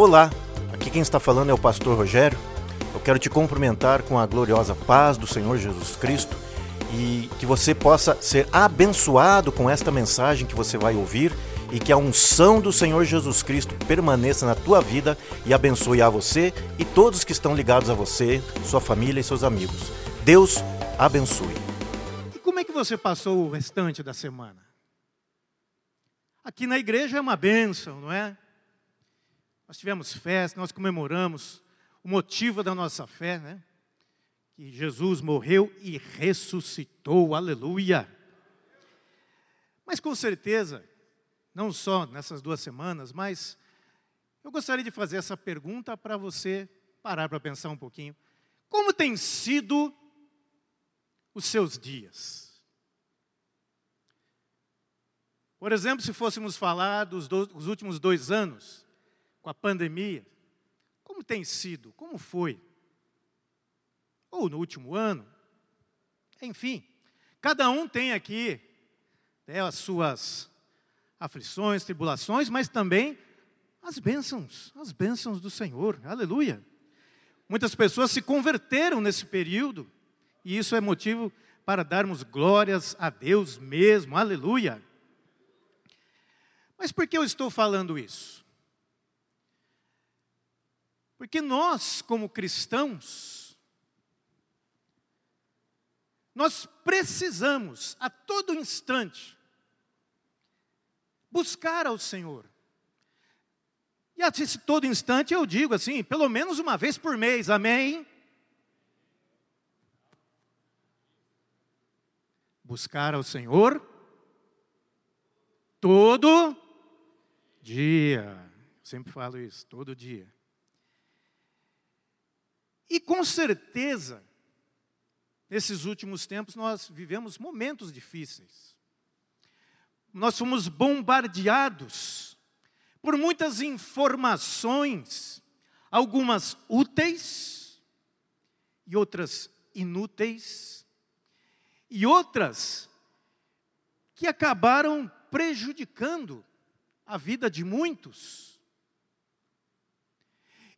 Olá, aqui quem está falando é o pastor Rogério. Eu quero te cumprimentar com a gloriosa paz do Senhor Jesus Cristo e que você possa ser abençoado com esta mensagem que você vai ouvir e que a unção do Senhor Jesus Cristo permaneça na tua vida e abençoe a você e todos que estão ligados a você, sua família e seus amigos. Deus abençoe. E como é que você passou o restante da semana? Aqui na igreja é uma bênção, não é? Nós tivemos festa, nós comemoramos o motivo da nossa fé, né? Que Jesus morreu e ressuscitou, aleluia. Mas com certeza, não só nessas duas semanas, mas eu gostaria de fazer essa pergunta para você parar para pensar um pouquinho. Como tem sido os seus dias? Por exemplo, se fôssemos falar dos, do, dos últimos dois anos, com a pandemia, como tem sido? Como foi? Ou no último ano? Enfim, cada um tem aqui né, as suas aflições, tribulações, mas também as bênçãos, as bênçãos do Senhor, aleluia. Muitas pessoas se converteram nesse período, e isso é motivo para darmos glórias a Deus mesmo, aleluia. Mas por que eu estou falando isso? Porque nós, como cristãos, nós precisamos a todo instante buscar ao Senhor. E a todo instante eu digo assim, pelo menos uma vez por mês, amém? Buscar ao Senhor todo dia. Sempre falo isso, todo dia. E com certeza, nesses últimos tempos, nós vivemos momentos difíceis. Nós fomos bombardeados por muitas informações, algumas úteis e outras inúteis, e outras que acabaram prejudicando a vida de muitos.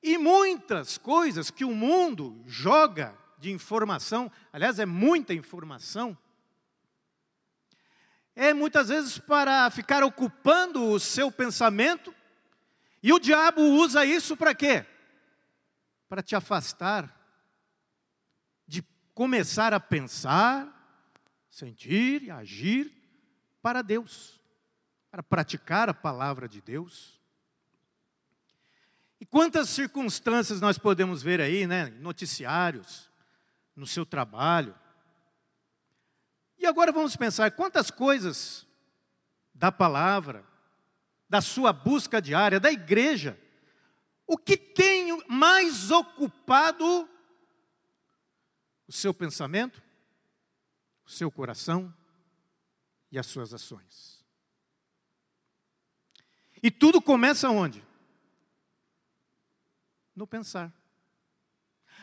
E muitas coisas que o mundo joga de informação, aliás, é muita informação, é muitas vezes para ficar ocupando o seu pensamento, e o diabo usa isso para quê? Para te afastar de começar a pensar, sentir e agir para Deus, para praticar a palavra de Deus. E quantas circunstâncias nós podemos ver aí, né? Noticiários, no seu trabalho. E agora vamos pensar quantas coisas da palavra, da sua busca diária, da igreja, o que tem mais ocupado o seu pensamento, o seu coração e as suas ações. E tudo começa onde? No pensar.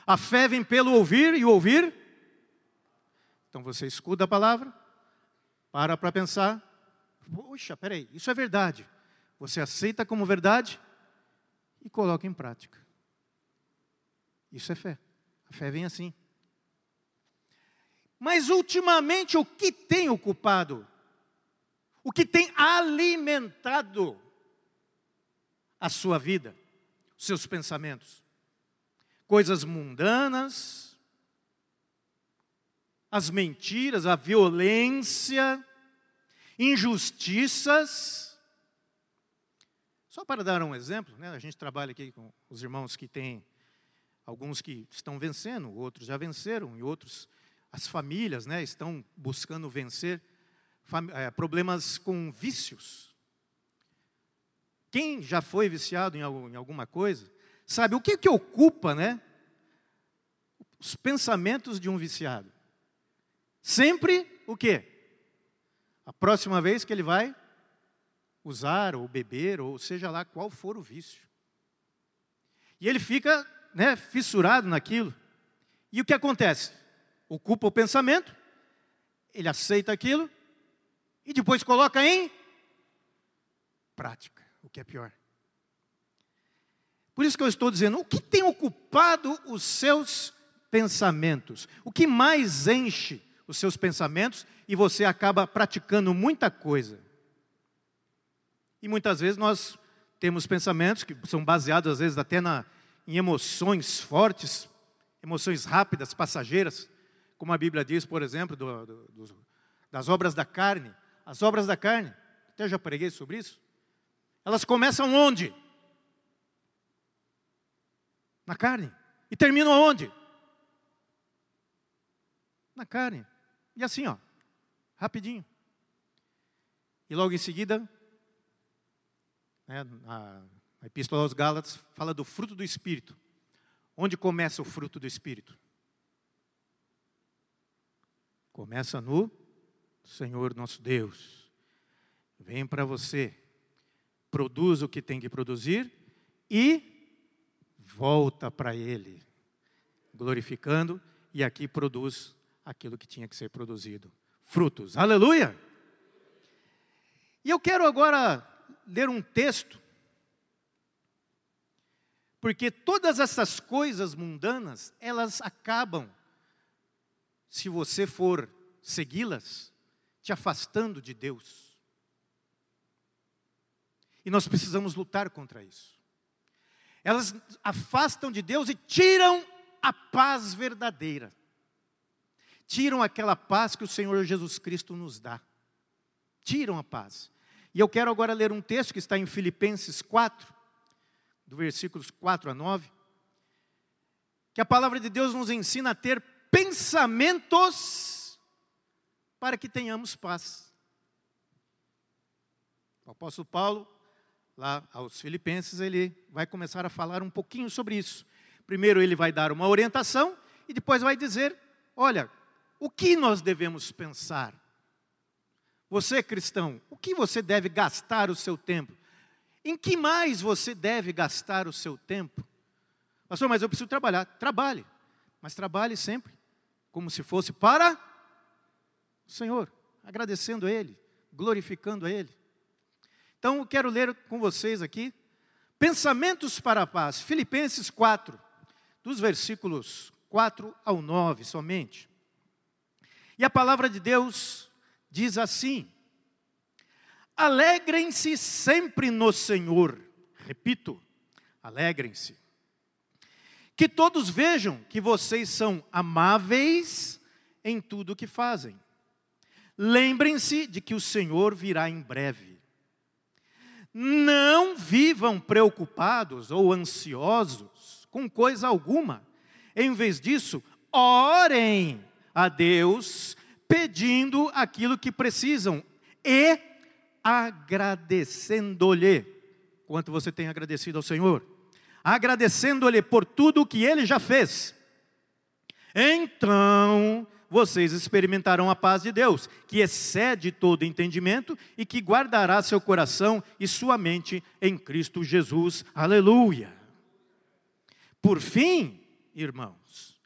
A fé vem pelo ouvir e ouvir. Então você escuta a palavra, para para pensar. Puxa, peraí, isso é verdade. Você aceita como verdade e coloca em prática. Isso é fé. A fé vem assim. Mas ultimamente o que tem ocupado? O que tem alimentado a sua vida? Seus pensamentos. Coisas mundanas, as mentiras, a violência, injustiças. Só para dar um exemplo, né, a gente trabalha aqui com os irmãos que têm, alguns que estão vencendo, outros já venceram, e outros, as famílias né, estão buscando vencer é, problemas com vícios, quem já foi viciado em, alguma coisa, sabe o que, que ocupa, né? Os pensamentos de um viciado. Sempre o quê? A próxima vez que ele vai usar ou beber, ou seja lá qual for o vício. E ele fica né, fissurado naquilo. E o que acontece? Ocupa o pensamento, ele aceita aquilo e depois coloca em prática o que é pior. Por isso que eu estou dizendo, o que tem ocupado os seus pensamentos? O que mais enche os seus pensamentos e você acaba praticando muita coisa? E muitas vezes nós temos pensamentos que são baseados, às vezes, até na, em emoções fortes, emoções rápidas, passageiras, como a Bíblia diz, por exemplo, do, do, do, das obras da carne. As obras da carne, até já preguei sobre isso, elas começam onde? Na carne. E terminam aonde? Na carne. E assim, ó, rapidinho. E logo em seguida, né, a, a Epístola aos Gálatas fala do fruto do Espírito. Onde começa o fruto do Espírito? Começa no Senhor nosso Deus. Vem para você, produz o que tem que produzir e volta para Ele, glorificando, e aqui produz aquilo que tinha que ser produzido frutos. Aleluia! E eu quero agora ler um texto, porque todas essas coisas mundanas, elas acabam, se você for segui-las, te afastando de Deus. E nós precisamos lutar contra isso. Elas afastam de Deus e tiram a paz verdadeira. Tiram aquela paz que o Senhor Jesus Cristo nos dá. Tiram a paz. E eu quero agora ler um texto que está em Filipenses 4, do versículos 4 a 9, que a palavra de Deus nos ensina a ter pensamentos para que tenhamos paz. O apóstolo Paulo, lá aos Filipenses, ele vai começar a falar um pouquinho sobre isso. Primeiro, ele vai dar uma orientação e depois vai dizer: olha, o que nós devemos pensar? Você, cristão, o que você deve gastar o seu tempo? Em que mais você deve gastar o seu tempo? Pastor, mas eu preciso trabalhar. Trabalhe, mas trabalhe sempre como se fosse para o Senhor, agradecendo a Ele, glorificando a Ele. Então, quero ler com vocês aqui Pensamentos para a Paz, Filipenses 4, dos versículos 4 ao 9 somente. E a palavra de Deus diz assim: Alegrem-se sempre no Senhor. Repito, alegrem-se. Que todos vejam que vocês são amáveis em tudo o que fazem. Lembrem-se de que o Senhor virá em breve. Não vivam preocupados ou ansiosos com coisa alguma. Em vez disso, orem a Deus pedindo aquilo que precisam e agradecendo-lhe. Quanto você tem agradecido ao Senhor? Agradecendo-lhe por tudo o que ele já fez. Então, vocês experimentarão a paz de Deus, que excede todo entendimento e que guardará seu coração e sua mente em Cristo Jesus. Aleluia. Por fim, irmãos,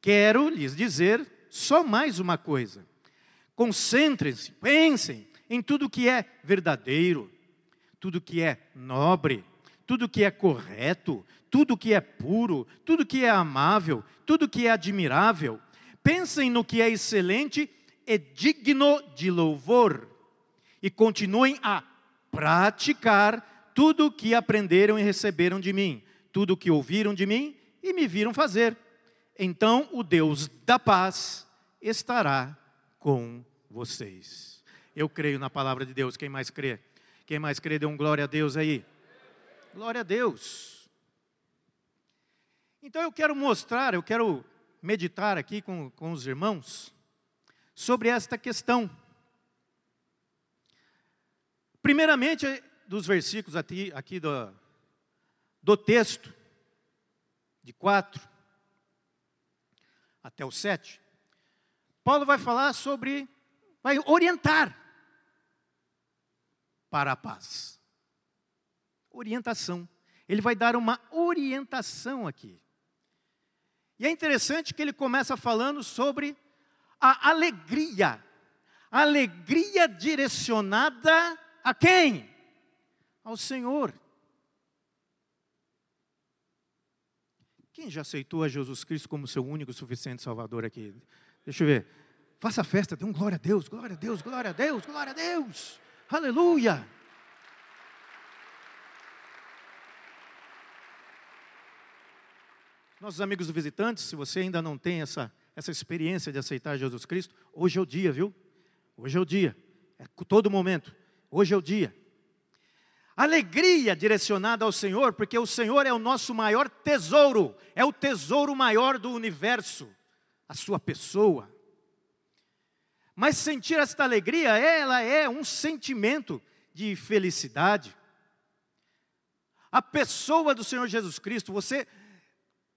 quero lhes dizer só mais uma coisa. Concentrem-se, pensem em tudo que é verdadeiro, tudo que é nobre, tudo que é correto, tudo que é puro, tudo que é amável, tudo que é admirável. Pensem no que é excelente e digno de louvor. E continuem a praticar tudo o que aprenderam e receberam de mim, tudo o que ouviram de mim e me viram fazer. Então o Deus da paz estará com vocês. Eu creio na palavra de Deus. Quem mais crê? Quem mais crê, dê um glória a Deus aí. Glória a Deus. Então eu quero mostrar, eu quero meditar aqui com, com os irmãos sobre esta questão. Primeiramente, dos versículos aqui, aqui do, do texto, de 4 até o 7. Paulo vai falar sobre, vai orientar para a paz. Orientação. Ele vai dar uma orientação aqui. E é interessante que ele começa falando sobre a alegria. Alegria direcionada a quem? Ao Senhor. Quem já aceitou a Jesus Cristo como seu único e suficiente Salvador aqui? Deixa eu ver. Faça festa, dê um glória a Deus, glória a Deus, glória a Deus, glória a Deus. Aleluia. Nossos amigos visitantes, se você ainda não tem essa, essa experiência de aceitar Jesus Cristo, hoje é o dia, viu? Hoje é o dia. É todo momento. Hoje é o dia. Alegria direcionada ao Senhor, porque o Senhor é o nosso maior tesouro, é o tesouro maior do universo, a sua pessoa. Mas sentir esta alegria, ela é um sentimento de felicidade. A pessoa do Senhor Jesus Cristo, você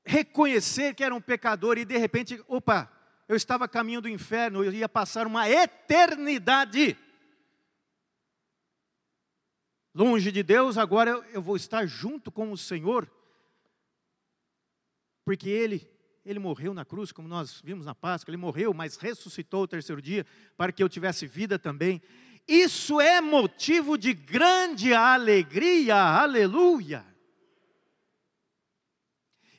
reconhecer que era um pecador e de repente, opa, eu estava a caminho do inferno, eu ia passar uma eternidade longe de Deus, agora eu vou estar junto com o Senhor, porque Ele, Ele morreu na cruz, como nós vimos na Páscoa, Ele morreu, mas ressuscitou o terceiro dia, para que eu tivesse vida também. Isso é motivo de grande alegria, aleluia.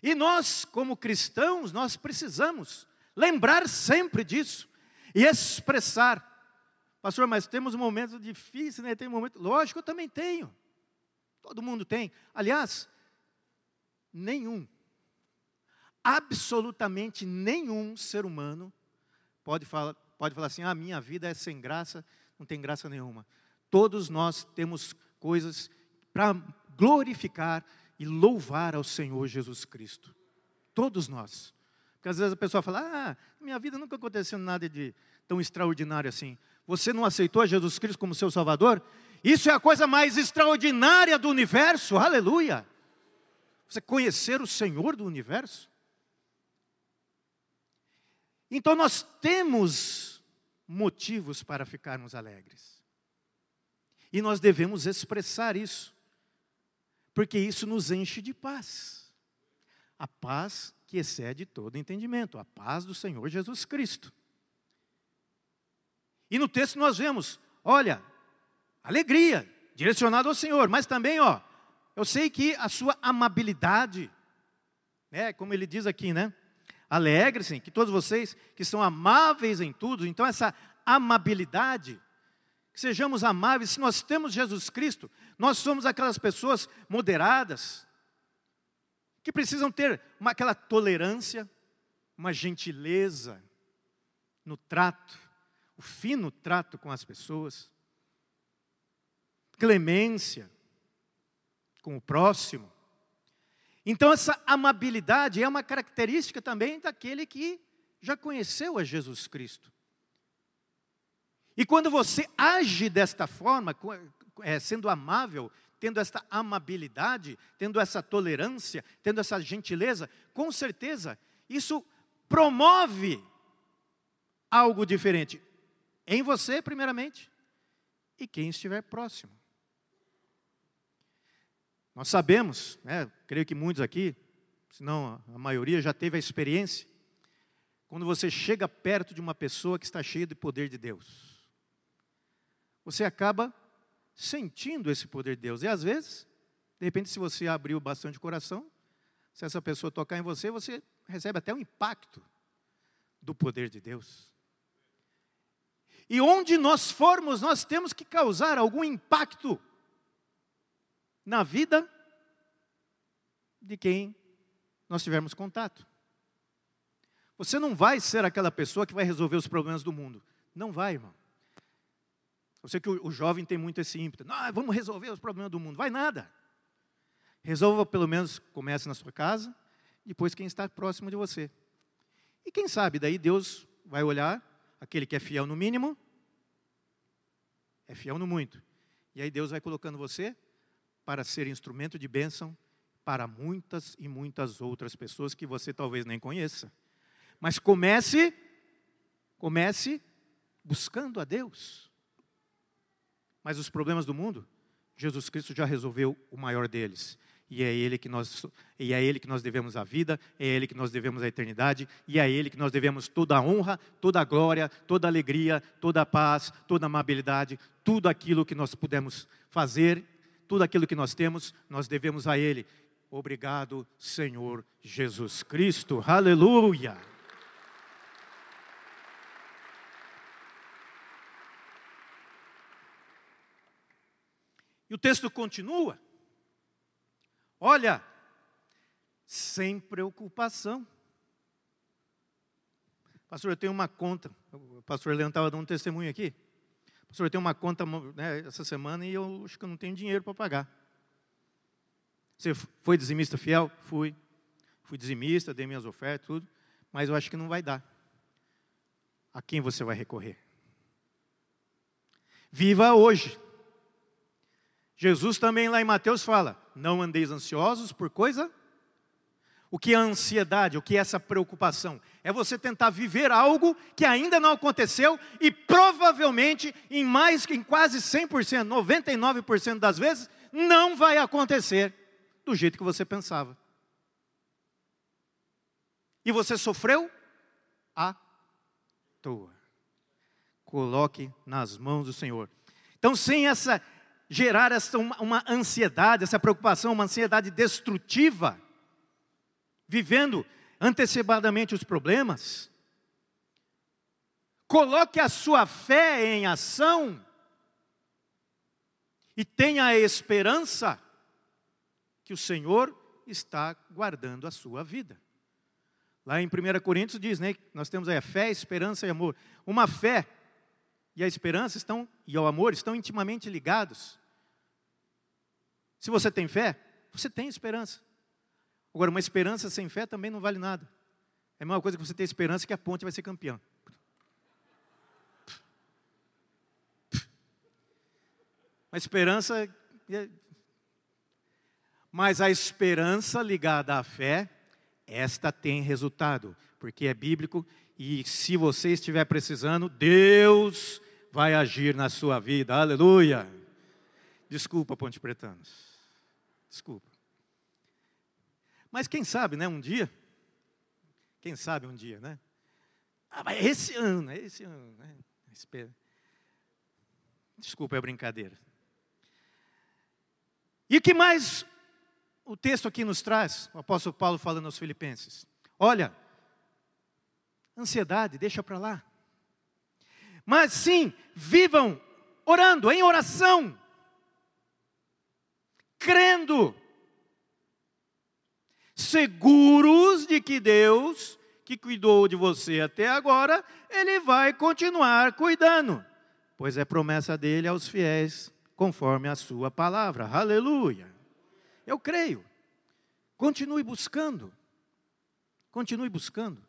E nós, como cristãos, nós precisamos lembrar sempre disso e expressar Pastor, mas temos momentos difíceis, né? Tem momentos. Lógico, eu também tenho. Todo mundo tem. Aliás, nenhum, absolutamente nenhum ser humano pode falar, pode falar assim: ah, minha vida é sem graça, não tem graça nenhuma. Todos nós temos coisas para glorificar e louvar ao Senhor Jesus Cristo. Todos nós. Porque às vezes a pessoa fala: ah, minha vida nunca aconteceu nada de tão extraordinário assim você não aceitou Jesus Cristo como seu Salvador? Isso é a coisa mais extraordinária do universo, aleluia. Você conhecer o Senhor do universo. Então nós temos motivos para ficarmos alegres. E nós devemos expressar isso, porque isso nos enche de paz. A paz que excede todo entendimento, a paz do Senhor Jesus Cristo. E no texto nós vemos, olha, alegria direcionada ao Senhor, mas também, ó, eu sei que a sua amabilidade, né, como ele diz aqui, né? Alegre-se, que todos vocês que são amáveis em tudo, então essa amabilidade, que sejamos amáveis, se nós temos Jesus Cristo, nós somos aquelas pessoas moderadas, que precisam ter uma, aquela tolerância, uma gentileza no trato, o fino trato com as pessoas, clemência com o próximo. Então, essa amabilidade é uma característica também daquele que já conheceu a Jesus Cristo. E quando você age desta forma, é, sendo amável, tendo esta amabilidade, tendo essa tolerância, tendo essa gentileza, com certeza isso promove algo diferente em você, primeiramente, e quem estiver próximo. Nós sabemos, né, creio que muitos aqui, se não a maioria, já teve a experiência, quando você chega perto de uma pessoa que está cheia de poder de Deus. Você acaba sentindo esse poder de Deus. E às vezes, de repente, se você abriu bastante o coração, se essa pessoa tocar em você, você recebe até um impacto do poder de Deus. E onde nós formos, nós temos que causar algum impacto na vida de quem nós tivermos contato. Você não vai ser aquela pessoa que vai resolver os problemas do mundo. Não vai, irmão. Eu sei que o, jovem tem muito esse ímpeto. Não, vamos resolver os problemas do mundo. Vai nada. Resolva pelo menos, comece na sua casa, depois quem está próximo de você. E quem sabe, daí Deus vai olhar aquele que é fiel no mínimo, é fiel no muito. E aí Deus vai colocando você para ser instrumento de bênção para muitas e muitas outras pessoas que você talvez nem conheça. Mas comece, comece buscando a Deus. Mas os problemas do mundo, Jesus Cristo já resolveu o maior deles e é ele que nós e é ele que nós devemos a vida, é ele que nós devemos a eternidade e é ele que nós devemos toda a honra, toda a glória, toda a alegria, toda a paz, toda a amabilidade, tudo aquilo que nós pudemos fazer, tudo aquilo que nós temos, nós devemos a ele. Obrigado, Senhor Jesus Cristo. Aleluia. E o texto continua. Olha, sem preocupação. Pastor, eu tenho uma conta. O pastor Leandro estava dando um testemunho aqui. Pastor, eu tenho uma conta né, essa semana e eu acho que eu não tenho dinheiro para pagar. Você foi dizimista fiel? Fui. Fui dizimista, dei minhas ofertas, tudo. Mas eu acho que não vai dar. A quem você vai recorrer? Viva hoje. Jesus também lá em Mateus fala: Não andeis ansiosos por coisa. O que é ansiedade? O que é essa preocupação? É você tentar viver algo que ainda não aconteceu e provavelmente, em mais, em quase 100%, 99% das vezes, não vai acontecer do jeito que você pensava. E você sofreu à toa. Coloque nas mãos do Senhor. Então, sem essa gerar essa, uma, uma ansiedade, essa preocupação, uma ansiedade destrutiva, vivendo antecipadamente os problemas. Coloque a sua fé em ação e tenha a esperança que o Senhor está guardando a sua vida. Lá em 1 Coríntios diz, né, nós temos aí a fé, a esperança e amor. Uma fé e a esperança estão e o amor estão intimamente ligados. Se você tem fé, você tem esperança. Agora, uma esperança sem fé também não vale nada. É a mesma coisa que você ter esperança que a ponte vai ser campeã. Uma esperança. É, mas a esperança ligada à fé, esta tem resultado, porque é bíblico e se você estiver precisando, Deus vai agir na sua vida. Aleluia. Desculpa, Ponte Pretanos. Desculpa. Mas quem sabe, né, um dia, quem sabe um dia, né? Ah, mas esse ano, esse ano, né? Espera. Desculpa, é brincadeira. E o que mais o texto aqui nos traz, o apóstolo Paulo falando aos filipenses? Olha, ansiedade, deixa para lá. Mas sim, vivam orando, em oração crendo, seguros de que Deus, que cuidou de você até agora, Ele vai continuar cuidando, pois é promessa dele aos fiéis, conforme a Sua palavra. Aleluia! Eu creio. Continue buscando. Continue buscando.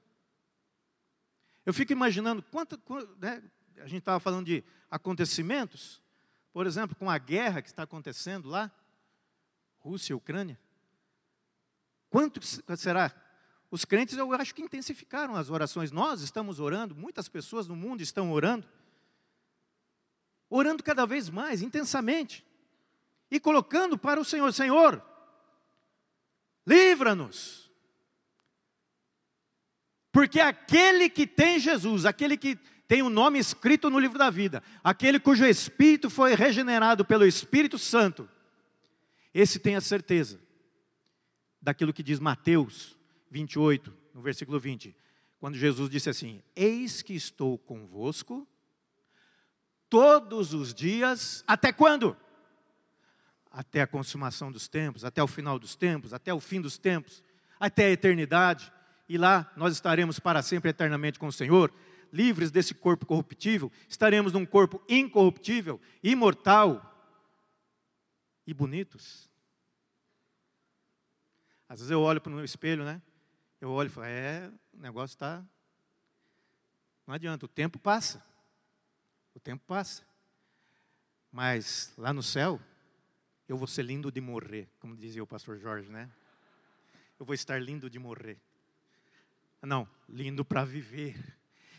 Eu fico imaginando quanto, né, a gente estava falando de acontecimentos, por exemplo, com a guerra que está acontecendo lá. Rússia e Ucrânia? Quanto será? Os crentes, eu acho que intensificaram as orações. Nós estamos orando, muitas pessoas no mundo estão orando. Orando cada vez mais, intensamente. E colocando para o Senhor: Senhor, livra-nos. Porque aquele que tem Jesus, aquele que tem o um nome escrito no livro da vida, aquele cujo espírito foi regenerado pelo Espírito Santo, esse tem a certeza daquilo que diz Mateus 28, no versículo 20, quando Jesus disse assim: Eis que estou convosco todos os dias, até quando? Até a consumação dos tempos, até o final dos tempos, até o fim dos tempos, até a eternidade, e lá nós estaremos para sempre eternamente com o Senhor, livres desse corpo corruptível, estaremos num corpo incorruptível, imortal, e bonitos. Às vezes eu olho para o espelho, né? Eu olho e falo, é, o negócio está. Não adianta, o tempo passa. O tempo passa. Mas lá no céu, eu vou ser lindo de morrer, como dizia o pastor Jorge, né? Eu vou estar lindo de morrer. Não, lindo para viver.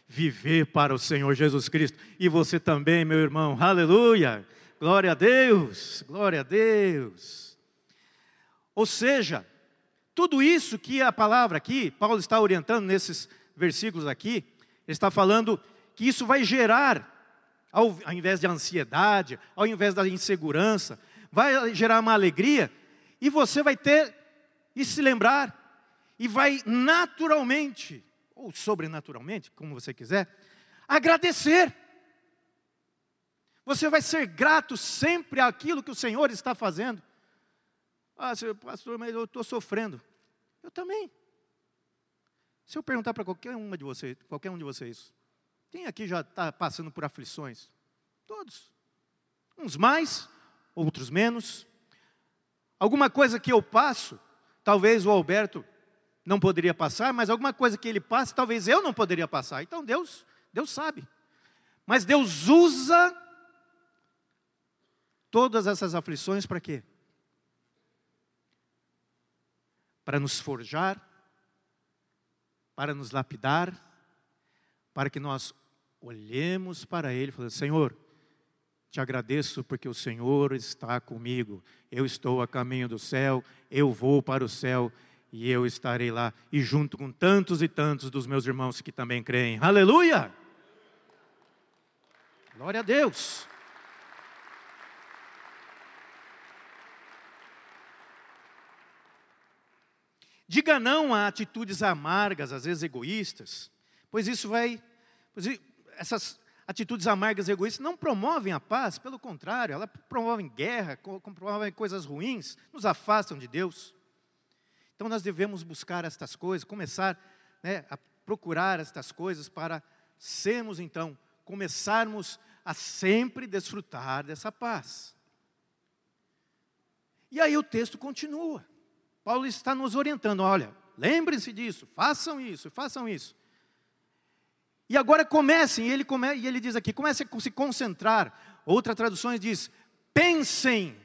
Viver para o Senhor Jesus Cristo. E você também, meu irmão. Aleluia! Glória a Deus, glória a Deus. Ou seja, tudo isso que a palavra aqui, Paulo está orientando nesses versículos aqui, ele está falando que isso vai gerar, ao, ao invés de ansiedade, ao invés da insegurança, vai gerar uma alegria, e você vai ter e se lembrar, e vai naturalmente, ou sobrenaturalmente, como você quiser, agradecer. Você vai ser grato sempre àquilo que o Senhor está fazendo. Ah, pastor, mas eu estou sofrendo. Eu também. Se eu perguntar para qualquer uma de vocês, qualquer um de vocês, quem aqui já está passando por aflições? Todos. Uns mais, outros menos. Alguma coisa que eu passo, talvez o Alberto não poderia passar, mas alguma coisa que ele passa, talvez eu não poderia passar. Então Deus, Deus sabe. Mas Deus usa todas essas aflições para quê? Para nos forjar, para nos lapidar, para que nós olhemos para Ele falemos: Senhor, te agradeço porque o Senhor está comigo. Eu estou a caminho do céu, eu vou para o céu e eu estarei lá, e junto com tantos e tantos dos meus irmãos que também creem. Aleluia! Glória a Deus! Diga não a atitudes amargas, às vezes egoístas, pois isso vai. Pois essas atitudes amargas e egoístas não promovem a paz, pelo contrário, elas promovem guerra, promovem coisas ruins, nos afastam de Deus. Então nós devemos buscar estas coisas, começar né, a procurar estas coisas para sermos então, começarmos a sempre desfrutar dessa paz. E aí o texto continua. Paulo está nos orientando, olha, lembrem-se disso, façam isso, façam isso. E agora comecem, e ele, come, e ele diz aqui, comecem a se concentrar. Outra tradução diz, pensem,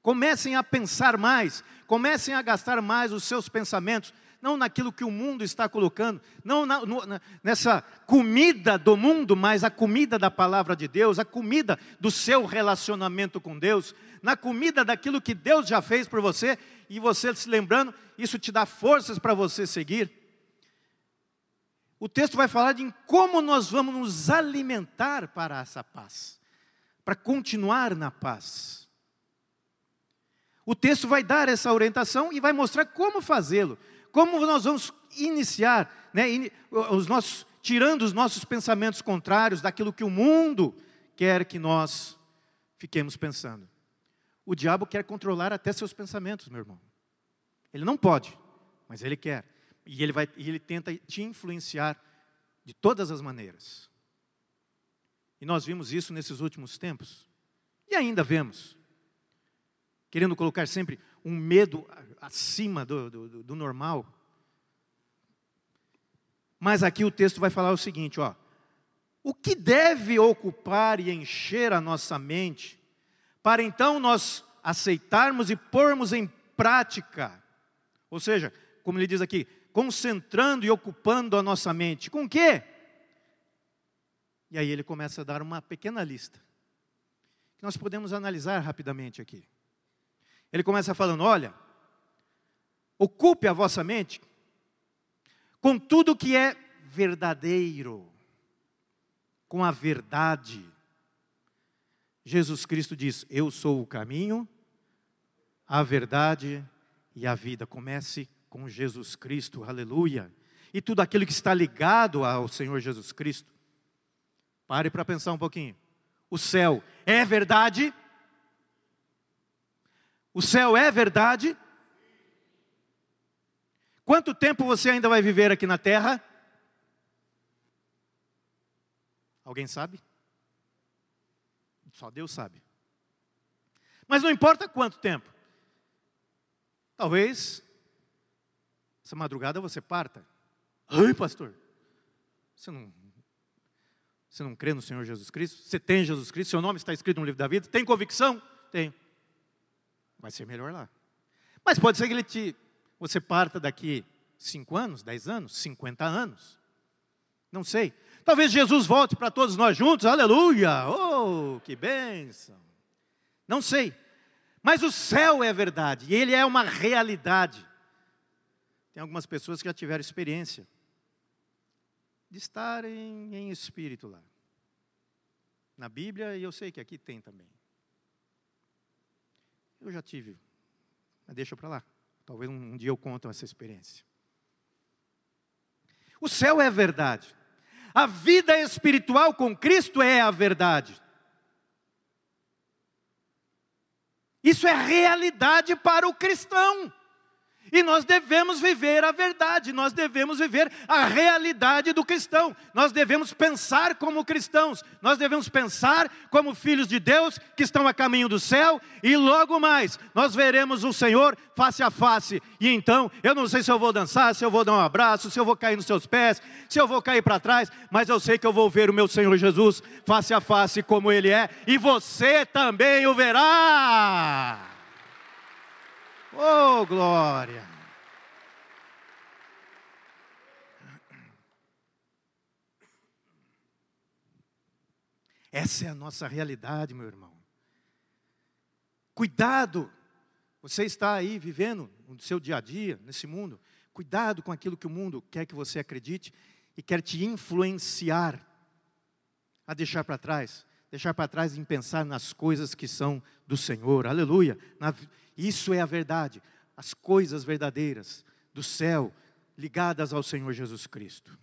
comecem a pensar mais, comecem a gastar mais os seus pensamentos, não naquilo que o mundo está colocando, não na, no, na, nessa comida do mundo, mas a comida da palavra de Deus, a comida do seu relacionamento com Deus, na comida daquilo que Deus já fez por você, e você se lembrando, isso te dá forças para você seguir. O texto vai falar de como nós vamos nos alimentar para essa paz, para continuar na paz. O texto vai dar essa orientação e vai mostrar como fazê-lo, como nós vamos iniciar, né, os nossos, tirando os nossos pensamentos contrários daquilo que o mundo quer que nós fiquemos pensando. O diabo quer controlar até seus pensamentos, meu irmão. Ele não pode, mas ele quer. E ele, vai, e ele tenta te influenciar de todas as maneiras. E nós vimos isso nesses últimos tempos. E ainda vemos querendo colocar sempre um medo acima do, do, do normal. Mas aqui o texto vai falar o seguinte, ó. O que deve ocupar e encher a nossa mente, para então nós aceitarmos e pormos em prática, ou seja, como ele diz aqui, concentrando e ocupando a nossa mente. Com o quê? E aí ele começa a dar uma pequena lista, que nós podemos analisar rapidamente aqui. Ele começa falando: olha, ocupe a vossa mente com tudo que é verdadeiro, com a verdade. Jesus Cristo diz: Eu sou o caminho, a verdade e a vida. Comece com Jesus Cristo, aleluia. E tudo aquilo que está ligado ao Senhor Jesus Cristo. Pare para pensar um pouquinho. O céu é verdade? O céu é verdade? Quanto tempo você ainda vai viver aqui na terra? Alguém sabe? Só Deus sabe. Mas não importa quanto tempo. Talvez essa madrugada você parta. Ai, pastor, você não, você não crê no Senhor Jesus Cristo? Você tem Jesus Cristo? Seu nome está escrito no livro da vida? Tem convicção? Tenho vai ser melhor lá. Mas pode ser que ele te, você parta daqui 5 anos, 10 anos, 50 anos. Não sei. Talvez Jesus volte para todos nós juntos, aleluia! Oh, que bênção! Não sei. Mas o céu é verdade, e ele é uma realidade. Tem algumas pessoas que já tiveram experiência de estarem em espírito lá. Na Bíblia, e eu sei que aqui tem também. Eu já tive, mas deixa para lá. Talvez um, dia eu conte essa experiência. O céu é verdade. A vida espiritual com Cristo é a verdade. Isso é realidade para o cristão. E nós devemos viver a verdade, nós devemos viver a realidade do cristão, nós devemos pensar como cristãos, nós devemos pensar como filhos de Deus que estão a caminho do céu, e logo mais nós veremos o Senhor face a face. E então, eu não sei se eu vou dançar, se eu vou dar um abraço, se eu vou cair nos seus pés, se eu vou cair para trás, mas eu sei que eu vou ver o meu Senhor Jesus face a face como Ele é, e você também o verá. Oh, glória! Essa é a nossa realidade, meu irmão. Cuidado, você está aí vivendo no seu dia a dia, nesse mundo. Cuidado com aquilo que o mundo quer que você acredite e quer te influenciar a deixar para trás. Deixar para trás em pensar nas coisas que são do Senhor. Aleluia. Isso é a verdade. As coisas verdadeiras do céu ligadas ao Senhor Jesus Cristo.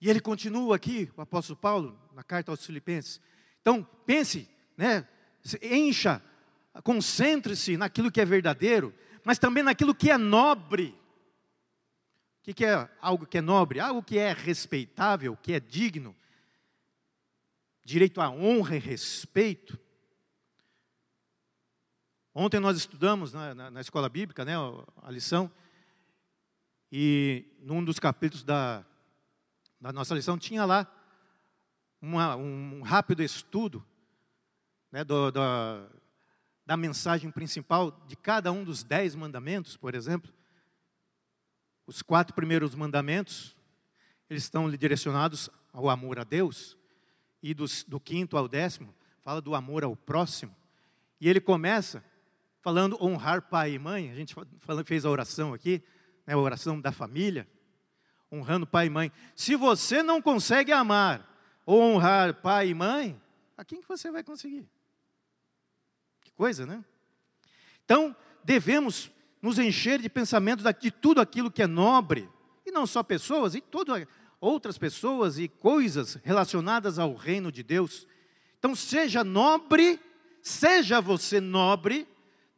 E ele continua aqui, o apóstolo Paulo, na carta aos Filipenses. Então, pense, né? Encha, concentre-se naquilo que é verdadeiro, mas também naquilo que é nobre. O que é algo que é nobre? Algo que é respeitável, que é digno, direito à honra e respeito. Ontem nós estudamos na, na, na escola bíblica, né, a lição, e num dos capítulos da, da nossa lição tinha lá uma, um rápido estudo né, do, do, da mensagem principal de cada um dos dez mandamentos, por exemplo. Os quatro primeiros mandamentos, eles estão direcionados ao amor a Deus, e dos, do quinto ao décimo, fala do amor ao próximo. E ele começa falando honrar pai e mãe, a gente fez a oração aqui, né, a oração da família, honrando pai e mãe. Se você não consegue amar ou honrar pai e mãe, a quem que você vai conseguir? Que coisa, né? Então, devemos nos encher de pensamentos de tudo aquilo que é nobre, e não só pessoas, e todas outras pessoas e coisas relacionadas ao reino de Deus. Então, seja nobre, seja você nobre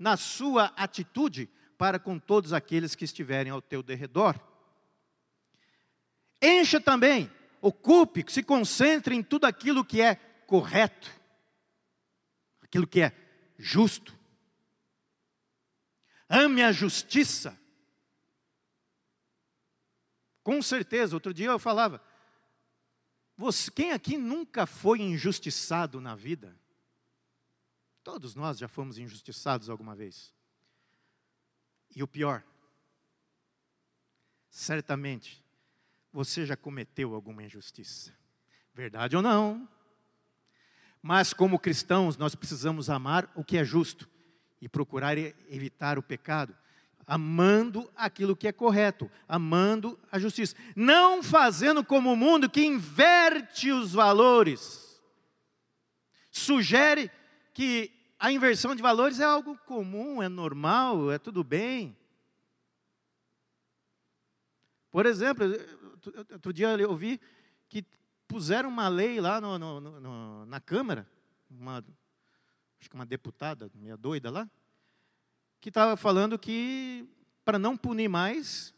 na sua atitude para com todos aqueles que estiverem ao teu derredor. Encha também, ocupe, se concentre em tudo aquilo que é correto, aquilo que é justo. Ame a justiça. Com certeza, outro dia eu falava, você, quem aqui nunca foi injustiçado na vida? Todos nós já fomos injustiçados alguma vez. E o pior, certamente, você já cometeu alguma injustiça. Verdade ou não? Mas como cristãos, nós precisamos amar o que é justo e procurar evitar o pecado, amando aquilo que é correto, amando a justiça, não fazendo como o mundo que inverte os valores. Sugere que a inversão de valores é algo comum, é normal, é tudo bem. Por exemplo, outro dia eu ouvi que puseram uma lei lá no, no, no, na Câmara, uma, acho que uma deputada, meia doida lá, que estava falando que para não punir mais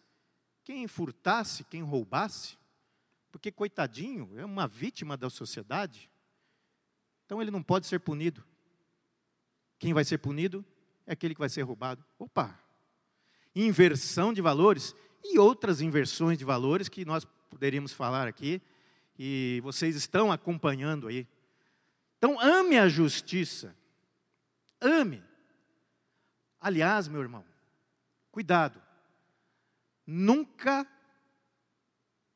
quem furtasse, quem roubasse, porque coitadinho, é uma vítima da sociedade, então ele não pode ser punido. Quem vai ser punido é aquele que vai ser roubado. Opa! Inversão de valores e outras inversões de valores que nós poderíamos falar aqui, e vocês estão acompanhando aí. Então, ame a justiça. Ame. Aliás, meu irmão, cuidado. Nunca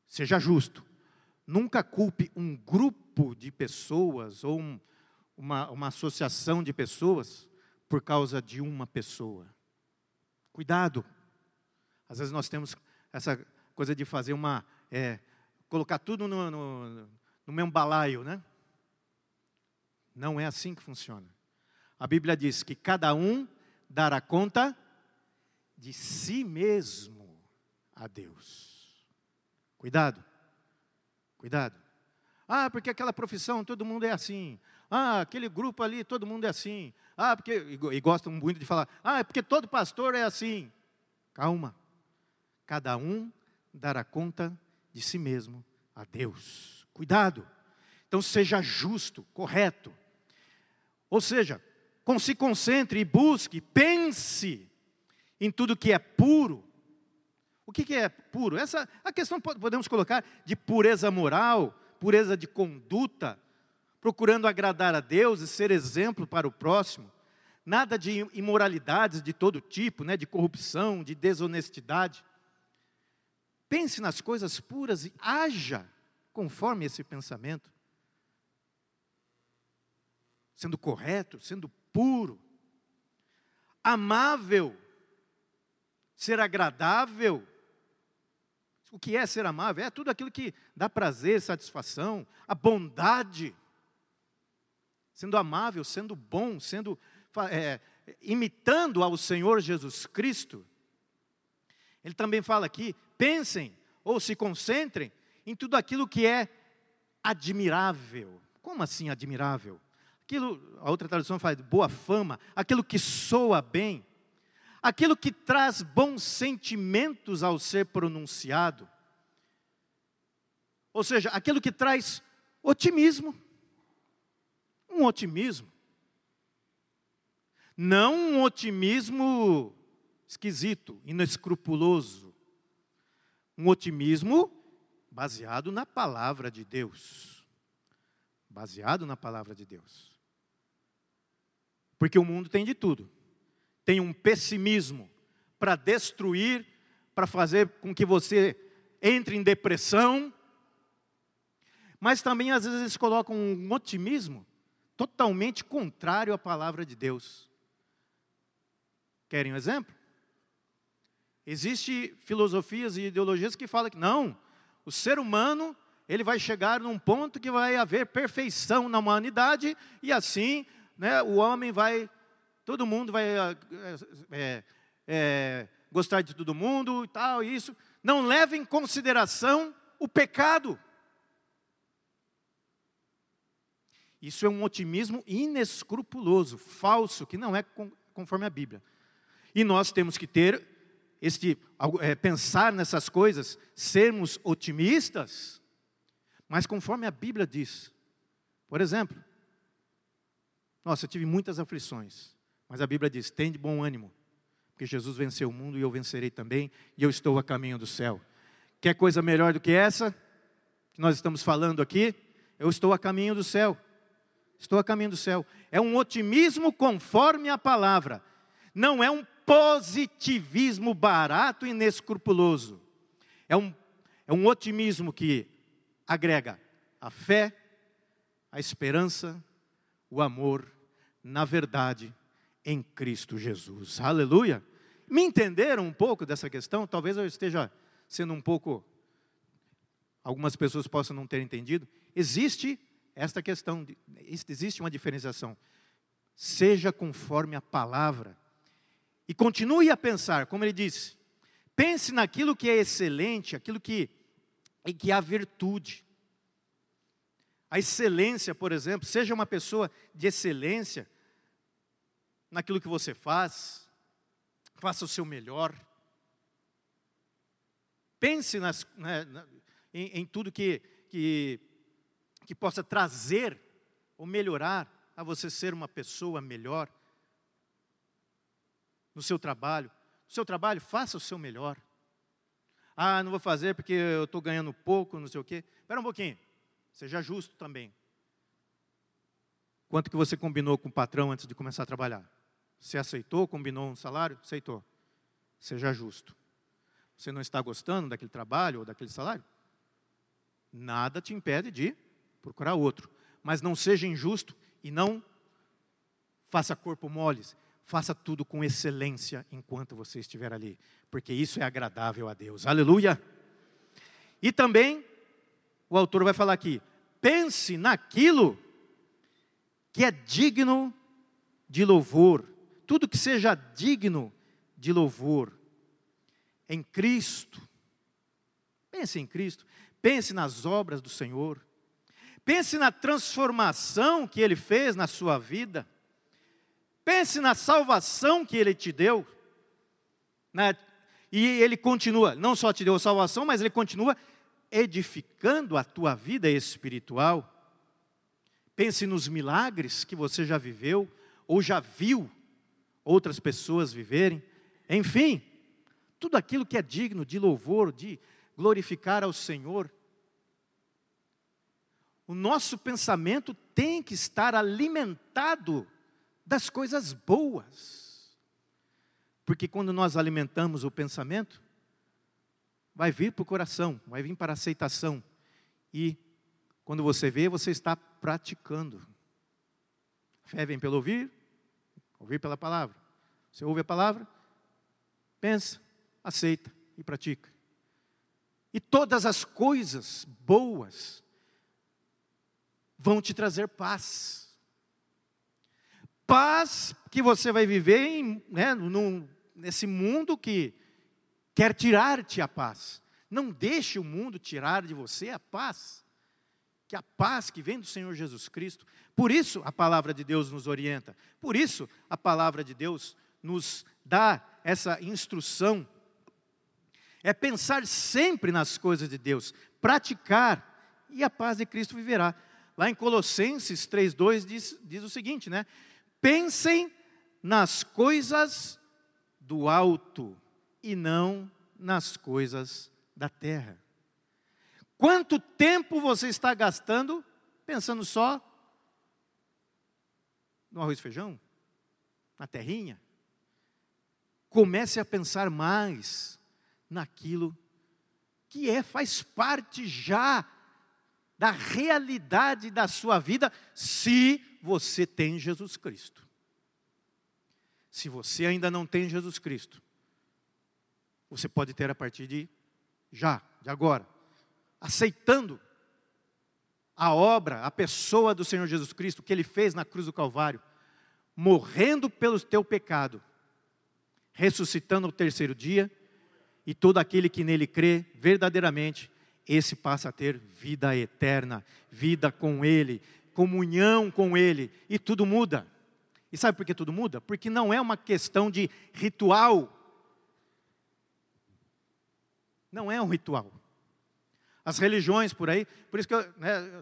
seja justo. Nunca culpe um grupo de pessoas ou um, uma, uma associação de pessoas por causa de uma pessoa. Cuidado. Às vezes nós temos essa coisa de fazer uma. É, colocar tudo no, no, no mesmo balaio, né? Não é assim que funciona. A Bíblia diz que cada um dará conta de si mesmo a Deus. Cuidado, cuidado. Ah, porque aquela profissão todo mundo é assim. Ah, aquele grupo ali todo mundo é assim. Ah, porque. E, gostam muito de falar. Ah, é porque todo pastor é assim. Calma. Cada um dará conta de si mesmo a Deus. Cuidado. Então seja justo, correto. Ou seja, se concentre e busque, pense em tudo que é puro. O que, que é puro? Essa a questão podemos colocar de pureza moral, pureza de conduta, procurando agradar a Deus e ser exemplo para o próximo. Nada de imoralidades de todo tipo, né, de corrupção, de desonestidade. Pense nas coisas puras e haja conforme esse pensamento. Sendo correto, sendo puro, amável, ser agradável. O que é ser amável? É tudo aquilo que dá prazer, satisfação, a bondade. Sendo amável, sendo bom, sendo é, imitando ao Senhor Jesus Cristo. Ele também fala aqui: pensem ou se concentrem em tudo aquilo que é admirável. Como assim admirável? aquilo, a outra tradução fala boa fama, aquilo que soa bem, aquilo que traz bons sentimentos ao ser pronunciado. Ou seja, aquilo que traz otimismo. Um otimismo. Não um otimismo esquisito, inescrupuloso. Um otimismo baseado na palavra de Deus. Baseado na palavra de Deus. Porque o mundo tem de tudo. Tem um pessimismo para destruir, para fazer com que você entre em depressão. Mas também às vezes eles colocam um otimismo totalmente contrário à palavra de Deus. Querem um exemplo? Existem filosofias e ideologias que falam que não, o ser humano ele vai chegar num ponto que vai haver perfeição na humanidade e assim né, o homem vai, todo mundo vai é, é, gostar de todo mundo e tal, isso. Não leva em consideração o pecado. Isso é um otimismo inescrupuloso, falso, que não é conforme a Bíblia. E nós temos que ter este é, pensar nessas coisas, sermos otimistas, mas conforme a Bíblia diz. Por exemplo, nossa, eu tive muitas aflições, mas a Bíblia diz: tem de bom ânimo, porque Jesus venceu o mundo e eu vencerei também, e eu estou a caminho do céu. Quer coisa melhor do que essa que nós estamos falando aqui? Eu estou a caminho do céu. Estou a caminho do céu. É um otimismo conforme a palavra. Não é um positivismo barato e inescrupuloso. É um, é um otimismo que agrega a fé, a esperança, o amor na verdade, em Cristo Jesus. Aleluia. Me entenderam um pouco dessa questão? Talvez eu esteja sendo um pouco. Algumas pessoas possam não ter entendido. Existe esta questão, existe uma diferenciação. Seja conforme a palavra. E continue a pensar, como ele disse. Pense naquilo que é excelente, aquilo que, em que há virtude. A excelência, por exemplo, seja uma pessoa de excelência naquilo que você faz, faça o seu melhor. Pense nas, né, em, em, tudo que, que, que possa trazer ou melhorar a você ser uma pessoa melhor. No seu trabalho. No seu trabalho, faça o seu melhor. Ah, não vou fazer porque eu estou ganhando pouco, não sei o quê. Espera um pouquinho. Seja justo também. Quanto que você combinou com o patrão antes de começar a trabalhar? Você aceitou, combinou um salário? Aceitou. Seja justo. Você não está gostando daquele trabalho ou daquele salário? Nada te impede de procurar outro. Mas não seja injusto e não faça corpo moles. Faça tudo com excelência enquanto você estiver ali, porque isso é agradável a Deus. Aleluia! E também, o autor vai falar aqui: pense naquilo que é digno de louvor tudo que seja digno de louvor. em Cristo. Pense em Cristo, pense nas obras do Senhor, pense na transformação que Ele fez na sua vida, pense na salvação que Ele te deu. Na, e Ele continua, não só te deu salvação, mas Ele continua edificando a tua vida espiritual. Pense nos milagres que você já viveu ou já viu outras pessoas viverem. Enfim, tudo aquilo que é digno de louvor, de glorificar ao Senhor. O nosso pensamento tem que estar alimentado das coisas boas. Porque quando nós alimentamos o pensamento, vai vir para o coração, vai vir para a aceitação. E quando você vê, você está praticando. fé vem pelo ouvir, ouvir pela palavra. Você ouve a palavra, pensa, aceita e pratica. E todas as coisas boas vão te trazer paz. Paz que você vai viver em, né, num, nesse mundo que quer tirar-te a paz. Não deixe o mundo tirar de você a paz. Que a paz que vem do Senhor Jesus Cristo. Por isso a palavra de Deus nos orienta. Por isso a palavra de Deus nos dá essa instrução. É pensar sempre nas coisas de Deus, praticar, e a paz de Cristo viverá. Lá em Colossenses 3,2 diz, diz o seguinte, né? Pensem nas coisas do alto e não nas coisas da terra. Quanto tempo você está gastando pensando só no arroz e feijão? Na terrinha? Comece a pensar mais naquilo que é, faz parte já da realidade da sua vida, se você tem Jesus Cristo. Se você ainda não tem Jesus Cristo, você pode ter a partir de já, de agora, aceitando a obra, a pessoa do Senhor Jesus Cristo, que Ele fez na cruz do Calvário, morrendo pelo teu pecado, ressuscitando no terceiro dia, e todo aquele que nele crê verdadeiramente, esse passa a ter vida eterna, vida com Ele, comunhão com Ele, e tudo muda. E sabe por que tudo muda? Porque não é uma questão de ritual não é um ritual. As religiões por aí, por isso que, eu, né,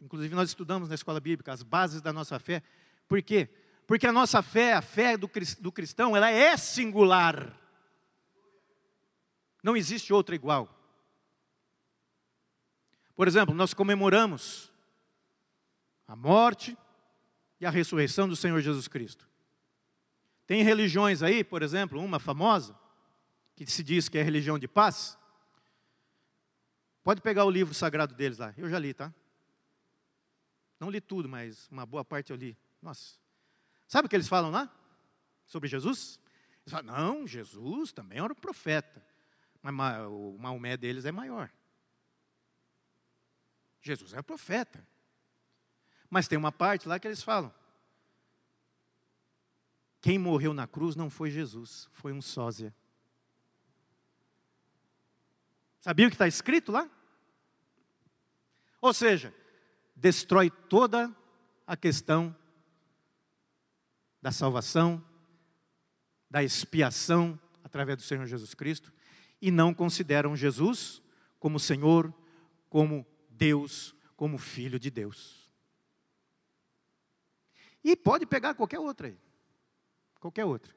inclusive nós estudamos na escola bíblica as bases da nossa fé. Por quê? Porque a nossa fé, a fé do, do cristão, ela é singular. Não existe outra igual. Por exemplo, nós comemoramos a morte e a ressurreição do Senhor Jesus Cristo. Tem religiões aí, por exemplo, uma famosa, que se diz que é religião de paz, pode pegar o livro sagrado deles lá. Eu já li, tá? Não li tudo, mas uma boa parte eu li. Nossa. Sabe o que eles falam lá? Sobre Jesus? Eles falam, não, Jesus também era um profeta. Mas o Maomé deles é maior. Jesus é profeta. Mas tem uma parte lá que eles falam: quem morreu na cruz não foi Jesus, foi um sósia. Sabia o que está escrito lá? Ou seja, destrói toda a questão da salvação, da expiação através do Senhor Jesus Cristo e não consideram Jesus como Senhor, como Deus, como Filho de Deus. E pode pegar qualquer outra aí, qualquer outra.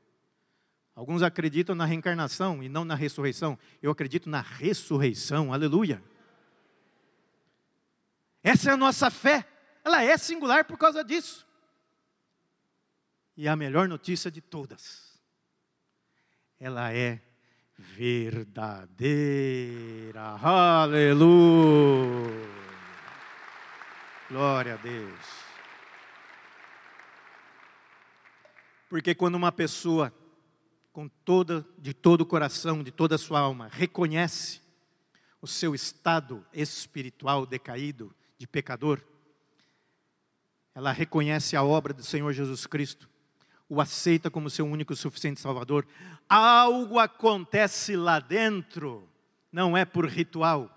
Alguns acreditam na reencarnação e não na ressurreição. Eu acredito na ressurreição, aleluia. Essa é a nossa fé. Ela é singular por causa disso. E a melhor notícia de todas, ela é verdadeira. Aleluia. Glória a Deus. Porque quando uma pessoa com toda, de todo o coração, de toda a sua alma, reconhece o seu estado espiritual decaído, de pecador, ela reconhece a obra do Senhor Jesus Cristo, o aceita como seu único e suficiente Salvador, algo acontece lá dentro, não é por ritual,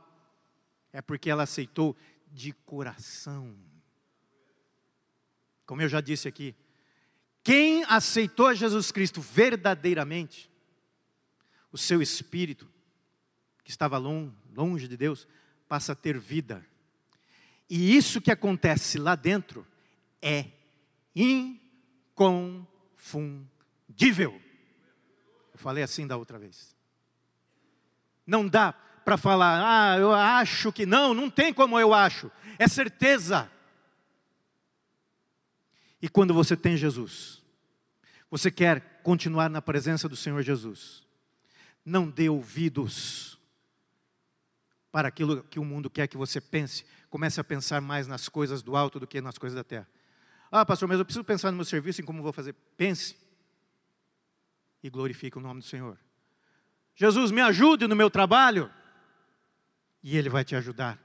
é porque ela aceitou de coração. Como eu já disse aqui, quem aceitou Jesus Cristo verdadeiramente, o seu espírito, que estava longe de Deus, passa a ter vida. E isso que acontece lá dentro é inconfundível. Eu falei assim da outra vez. Não dá para falar, ah, eu acho que não, não tem como eu acho. É certeza. E quando você tem Jesus, você quer continuar na presença do Senhor Jesus, não dê ouvidos para aquilo que o mundo quer que você pense. Comece a pensar mais nas coisas do alto do que nas coisas da terra. Ah, pastor, mas eu preciso pensar no meu serviço, em como vou fazer. Pense e glorifique o nome do Senhor. Jesus, me ajude no meu trabalho. E Ele vai te ajudar.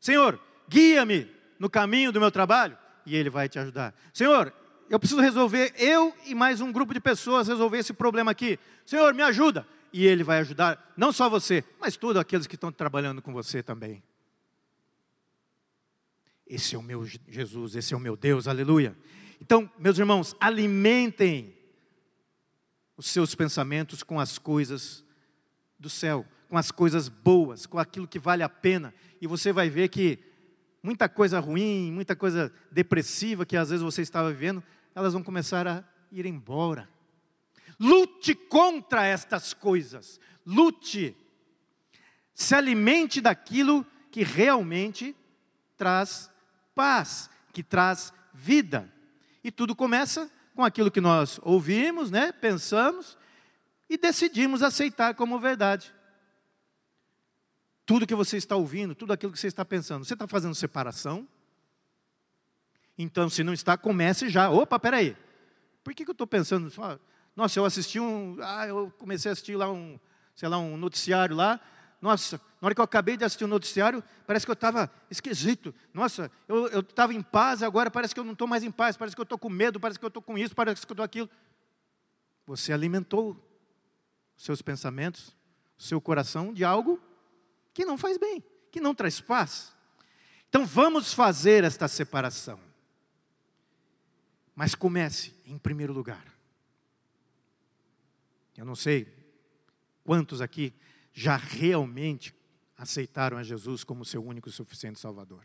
Senhor, guia-me no caminho do meu trabalho. E Ele vai te ajudar. Senhor, eu preciso resolver, eu e mais um grupo de pessoas, resolver esse problema aqui. Senhor, me ajuda e Ele vai ajudar, não só você, mas todos aqueles que estão trabalhando com você também. Esse é o meu Jesus, esse é o meu Deus, aleluia. Então, meus irmãos, alimentem os seus pensamentos com as coisas do céu, com as coisas boas, com aquilo que vale a pena, e você vai ver que muita coisa ruim, muita coisa depressiva que às vezes você estava vivendo, elas vão começar a ir embora. Lute contra estas coisas. Lute. Se alimente daquilo que realmente traz paz, que traz vida. E tudo começa com aquilo que nós ouvimos, né, pensamos e decidimos aceitar como verdade. Tudo que você está ouvindo, tudo aquilo que você está pensando, você está fazendo separação? Então, se não está, comece já. Opa, peraí. Por que, que eu estou pensando? Nossa, eu assisti um. Ah, eu comecei a assistir lá um, sei lá, um noticiário lá. Nossa, na hora que eu acabei de assistir o um noticiário, parece que eu estava esquisito. Nossa, eu estava em paz, agora parece que eu não estou mais em paz, parece que eu estou com medo, parece que eu estou com isso, parece que eu estou aquilo. Você alimentou seus pensamentos, seu coração de algo que não faz bem, que não traz paz. Então vamos fazer esta separação. Mas comece em primeiro lugar eu não sei quantos aqui já realmente aceitaram a Jesus como seu único e suficiente Salvador.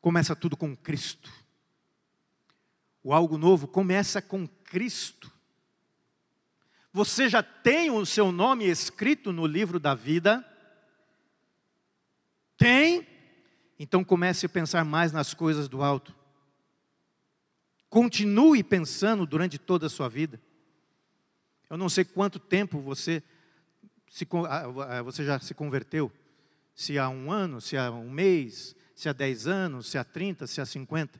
Começa tudo com Cristo. O algo novo começa com Cristo. Você já tem o seu nome escrito no livro da vida? Tem? Então comece a pensar mais nas coisas do alto. Continue pensando durante toda a sua vida. Eu não sei quanto tempo você, se, você já se converteu. Se há um ano, se há um mês, se há dez anos, se há trinta, se há cinquenta.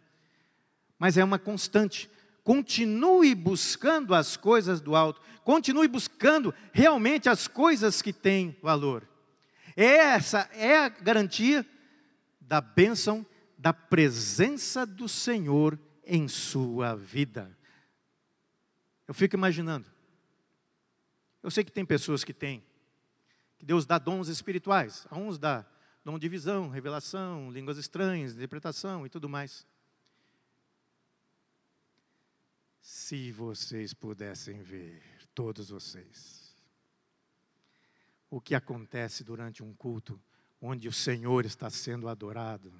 Mas é uma constante. Continue buscando as coisas do alto. Continue buscando realmente as coisas que têm valor. Essa é a garantia da bênção, da presença do Senhor em sua vida. Eu fico imaginando eu sei que tem pessoas que têm, que Deus dá dons espirituais. A uns dá dom de visão, revelação, línguas estranhas, interpretação e tudo mais. Se vocês pudessem ver, todos vocês, o que acontece durante um culto onde o Senhor está sendo adorado.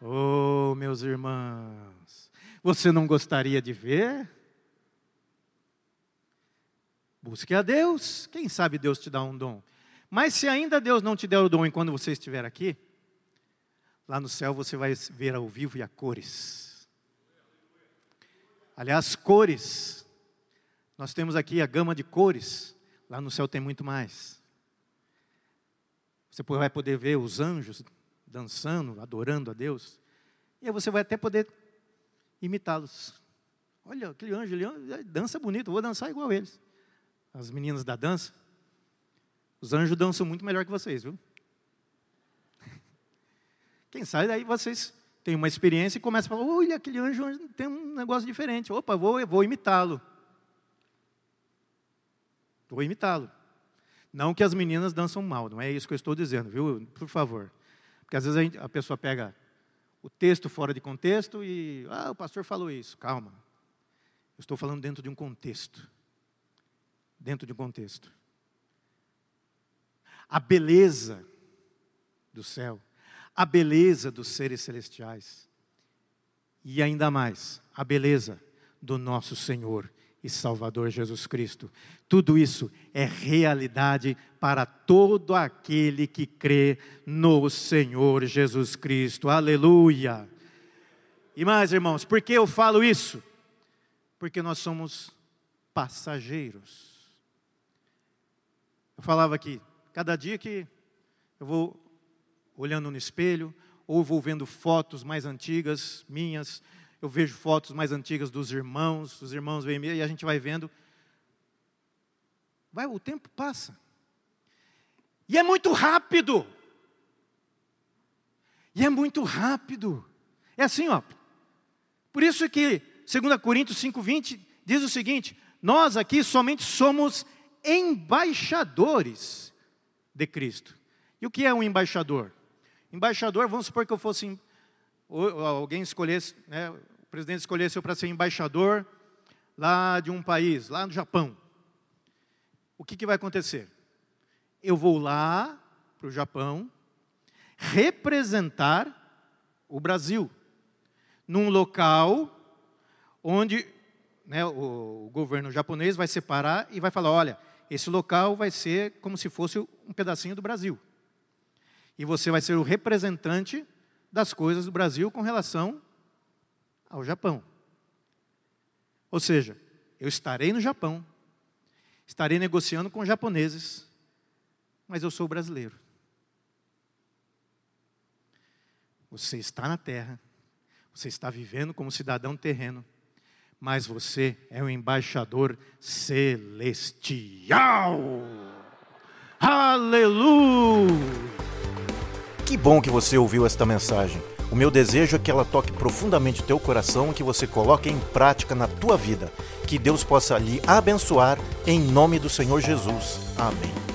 Oh, meus irmãos, você não gostaria de ver? Busque a Deus. Quem sabe Deus te dá um dom. Mas se ainda Deus não te der o dom enquanto você estiver aqui, lá no céu você vai ver ao vivo e a cores. Aliás, cores. Nós temos aqui a gama de cores. Lá no céu tem muito mais. Você vai poder ver os anjos dançando, adorando a Deus. E aí você vai até poder imitá-los. Olha, aquele anjo, ele dança bonito, vou dançar igual eles as meninas da dança, os anjos dançam muito melhor que vocês, viu? Quem sabe daí vocês tem uma experiência e começa a falar: olha, aquele anjo tem um negócio diferente. Opa, vou, vou imitá-lo. Vou imitá-lo. Não que as meninas dançam mal, não é isso que eu estou dizendo, viu? Por favor. Porque às vezes a, gente, a pessoa pega o texto fora de contexto e, ah, o pastor falou isso. Calma. Eu estou falando dentro de um contexto. Dentro de um contexto. A beleza do céu, a beleza dos seres celestiais e ainda mais, a beleza do nosso Senhor e Salvador Jesus Cristo. Tudo isso é realidade para todo aquele que crê no Senhor Jesus Cristo. Aleluia! E mais, irmãos, por que eu falo isso? Porque nós somos passageiros. Eu falava aqui, cada dia que eu vou olhando no espelho, ou vou vendo fotos mais antigas minhas, eu vejo fotos mais antigas dos irmãos, os irmãos vêm e a gente vai vendo. Vai, o tempo passa. E é muito rápido. E é muito rápido. É assim, ó. Por isso que 2 Coríntios 5:20 diz o seguinte: nós aqui somente somos embaixadores de Cristo. E o que é um embaixador? Embaixador, vamos supor que eu fosse alguém escolhesse, né, presidente escolhesse eu para ser embaixador lá de um país, lá no Japão, o que, que vai acontecer? Eu vou lá para o Japão representar o Brasil num local onde né, o, o governo japonês vai separar e vai falar: olha, esse local vai ser como se fosse um pedacinho do Brasil. E você vai ser o representante das coisas do Brasil com relação ao Japão. Ou seja, eu estarei no Japão, estarei negociando com japoneses, mas eu sou brasileiro. Você está na terra, você está vivendo como cidadão terreno, mas você é um embaixador celestial. Aleluia! Que bom que você ouviu esta mensagem. O meu desejo é que ela toque profundamente o teu coração e que você coloque em prática na tua vida. Que Deus possa lhe abençoar em nome do Senhor Jesus. Amém.